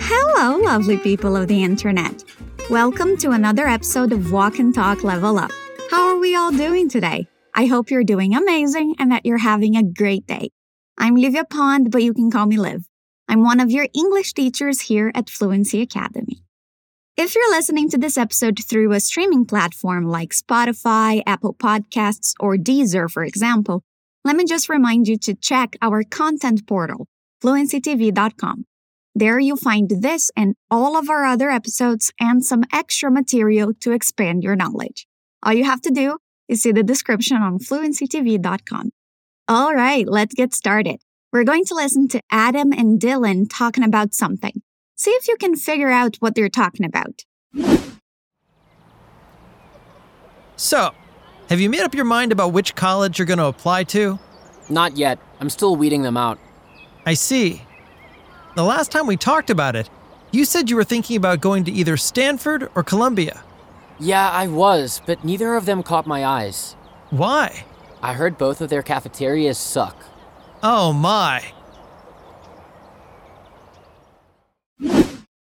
Hello, lovely people of the internet. Welcome to another episode of Walk and Talk Level Up. How are we all doing today? I hope you're doing amazing and that you're having a great day. I'm Livia Pond, but you can call me Liv. I'm one of your English teachers here at Fluency Academy. If you're listening to this episode through a streaming platform like Spotify, Apple Podcasts, or Deezer, for example, let me just remind you to check our content portal, fluencytv.com. There you'll find this and all of our other episodes and some extra material to expand your knowledge. All you have to do is see the description on fluencytv.com. All right, let's get started. We're going to listen to Adam and Dylan talking about something. See if you can figure out what they're talking about. So, have you made up your mind about which college you're going to apply to? Not yet. I'm still weeding them out. I see. The last time we talked about it, you said you were thinking about going to either Stanford or Columbia. Yeah, I was, but neither of them caught my eyes. Why? I heard both of their cafeterias suck. Oh my.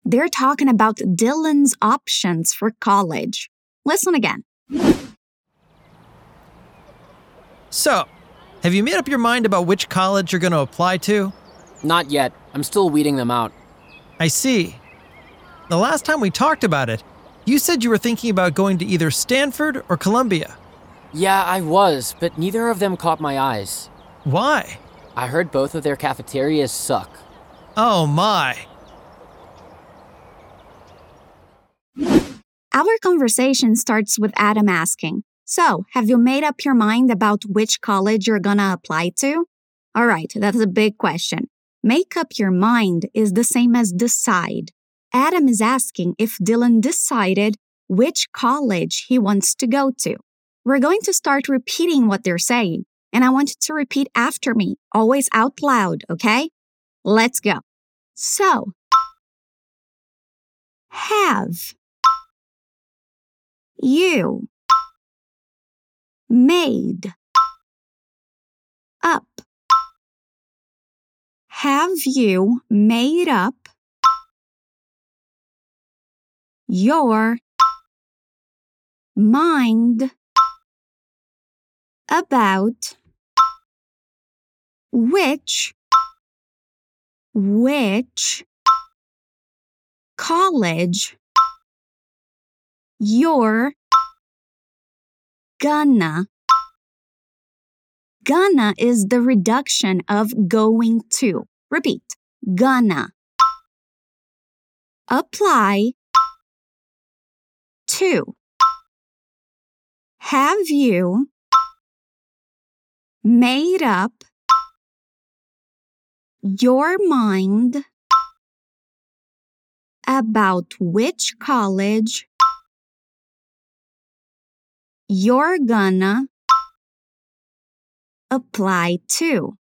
They're talking about Dylan's options for college. Listen again. So, have you made up your mind about which college you're going to apply to? Not yet. I'm still weeding them out. I see. The last time we talked about it, you said you were thinking about going to either Stanford or Columbia. Yeah, I was, but neither of them caught my eyes. Why? I heard both of their cafeterias suck. Oh my. Our conversation starts with Adam asking, So, have you made up your mind about which college you're gonna apply to? All right, that's a big question. Make up your mind is the same as decide. Adam is asking if Dylan decided which college he wants to go to. We're going to start repeating what they're saying, and I want you to repeat after me, always out loud, okay? Let's go. So, have you made up? Have you made up your mind about which which college you're gonna gonna is the reduction of going to. Repeat. Gonna apply to. Have you made up your mind about which college you're gonna apply to?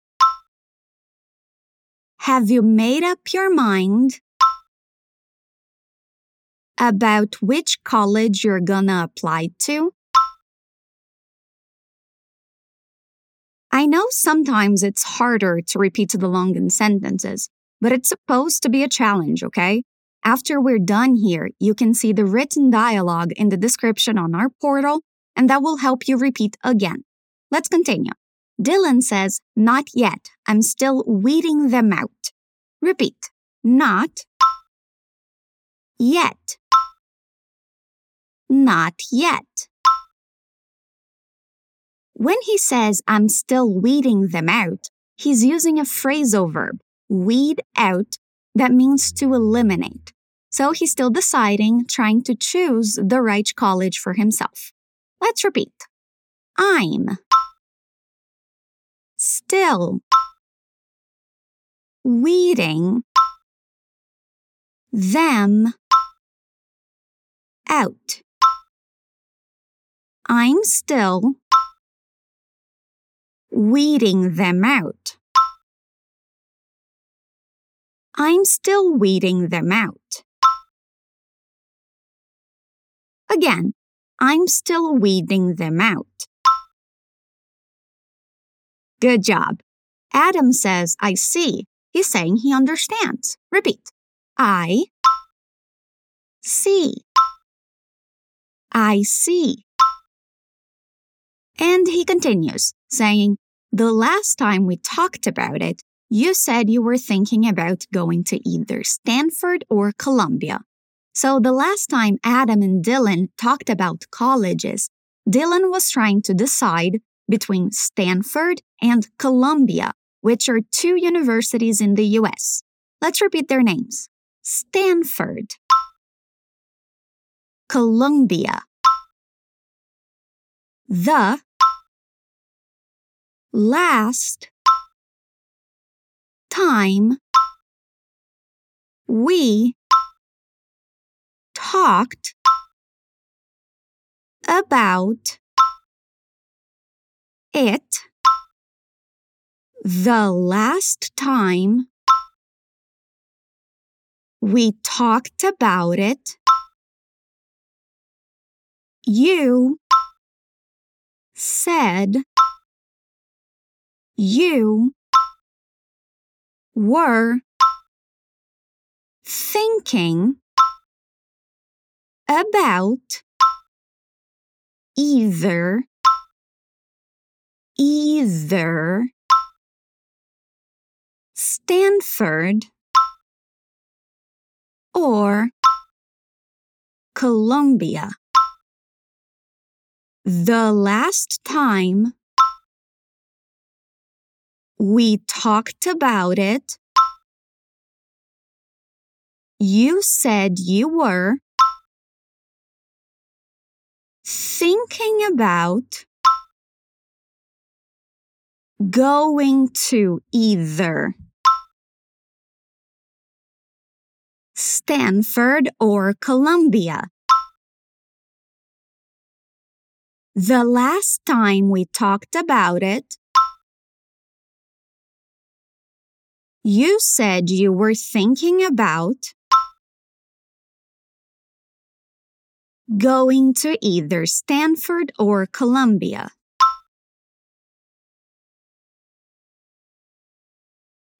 Have you made up your mind about which college you're gonna apply to? I know sometimes it's harder to repeat the long sentences, but it's supposed to be a challenge, okay? After we're done here, you can see the written dialogue in the description on our portal, and that will help you repeat again. Let's continue. Dylan says, Not yet. I'm still weeding them out. Repeat. Not yet. Not yet. When he says, I'm still weeding them out, he's using a phrasal verb, weed out, that means to eliminate. So he's still deciding, trying to choose the right college for himself. Let's repeat. I'm still weeding them out. I'm still weeding them out. I'm still weeding them out. Again, I'm still weeding them out. Good job. Adam says, I see. He's saying he understands. Repeat. I see. I see. And he continues, saying, The last time we talked about it, you said you were thinking about going to either Stanford or Columbia. So the last time Adam and Dylan talked about colleges, Dylan was trying to decide between Stanford and Columbia, which are two universities in the US. Let's repeat their names Stanford, Columbia. The last time we talked about it the last time we talked about it, you said you were thinking about either either Stanford or Columbia. The last time we talked about it, you said you were thinking about going to either Stanford or Columbia. The last time we talked about it, you said you were thinking about going to either Stanford or Columbia.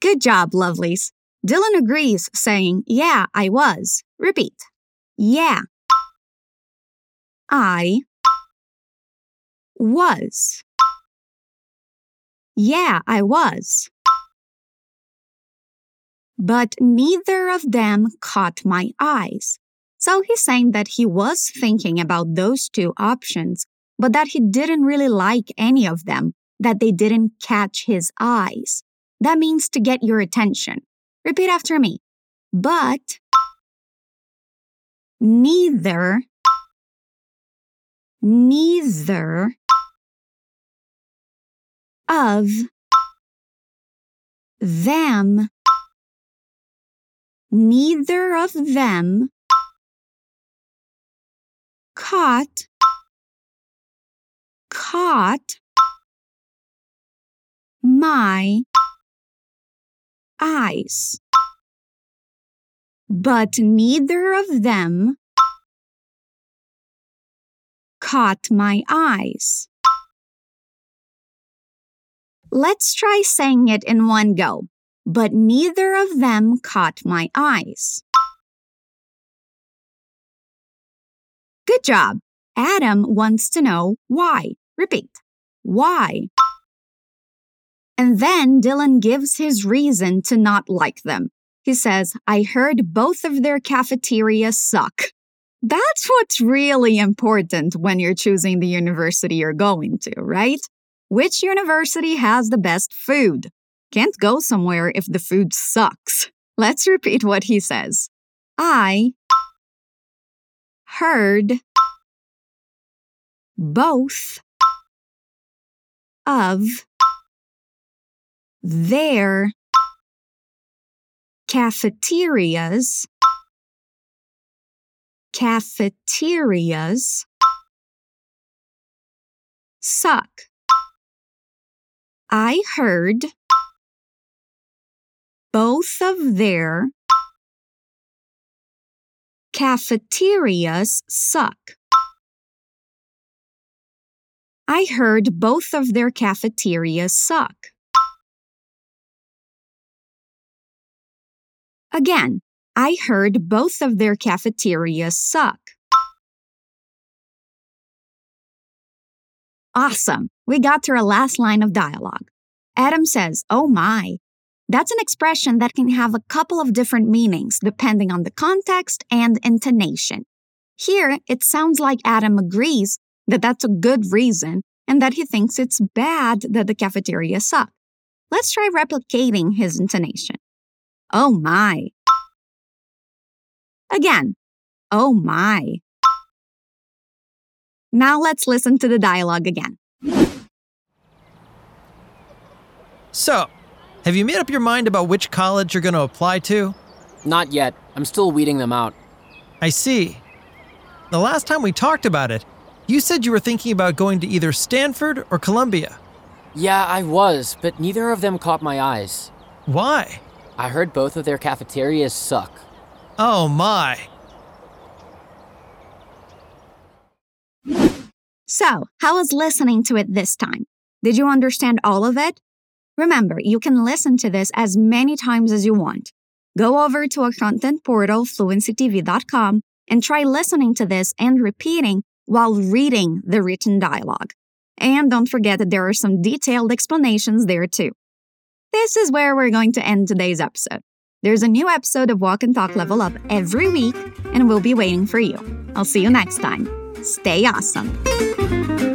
Good job, lovelies. Dylan agrees, saying, Yeah, I was. Repeat. Yeah. I was. Yeah, I was. But neither of them caught my eyes. So he's saying that he was thinking about those two options, but that he didn't really like any of them, that they didn't catch his eyes. That means to get your attention. Repeat after me. But neither, neither of them, neither of them caught, caught my eyes. But neither of them caught my eyes. Let's try saying it in one go. But neither of them caught my eyes. Good job. Adam wants to know why. Repeat. Why? And then Dylan gives his reason to not like them. He says, I heard both of their cafeterias suck. That's what's really important when you're choosing the university you're going to, right? Which university has the best food? Can't go somewhere if the food sucks. Let's repeat what he says. I heard both of their cafeterias cafeterias suck. I heard both of their cafeterias suck. I heard both of their cafeterias suck. Again, I heard both of their cafeterias suck. Awesome. We got to our last line of dialogue. Adam says, Oh my. That's an expression that can have a couple of different meanings depending on the context and intonation. Here, it sounds like Adam agrees that that's a good reason and that he thinks it's bad that the cafeteria suck. Let's try replicating his intonation. Oh my. Again, oh my. Now let's listen to the dialogue again. So, have you made up your mind about which college you're going to apply to? Not yet. I'm still weeding them out. I see. The last time we talked about it, you said you were thinking about going to either Stanford or Columbia. Yeah, I was, but neither of them caught my eyes. Why? I heard both of their cafeterias suck. Oh my. So, how was listening to it this time? Did you understand all of it? Remember, you can listen to this as many times as you want. Go over to our content portal, fluencytv.com, and try listening to this and repeating while reading the written dialogue. And don't forget that there are some detailed explanations there too. This is where we're going to end today's episode. There's a new episode of Walk and Talk Level Up every week, and we'll be waiting for you. I'll see you next time. Stay awesome.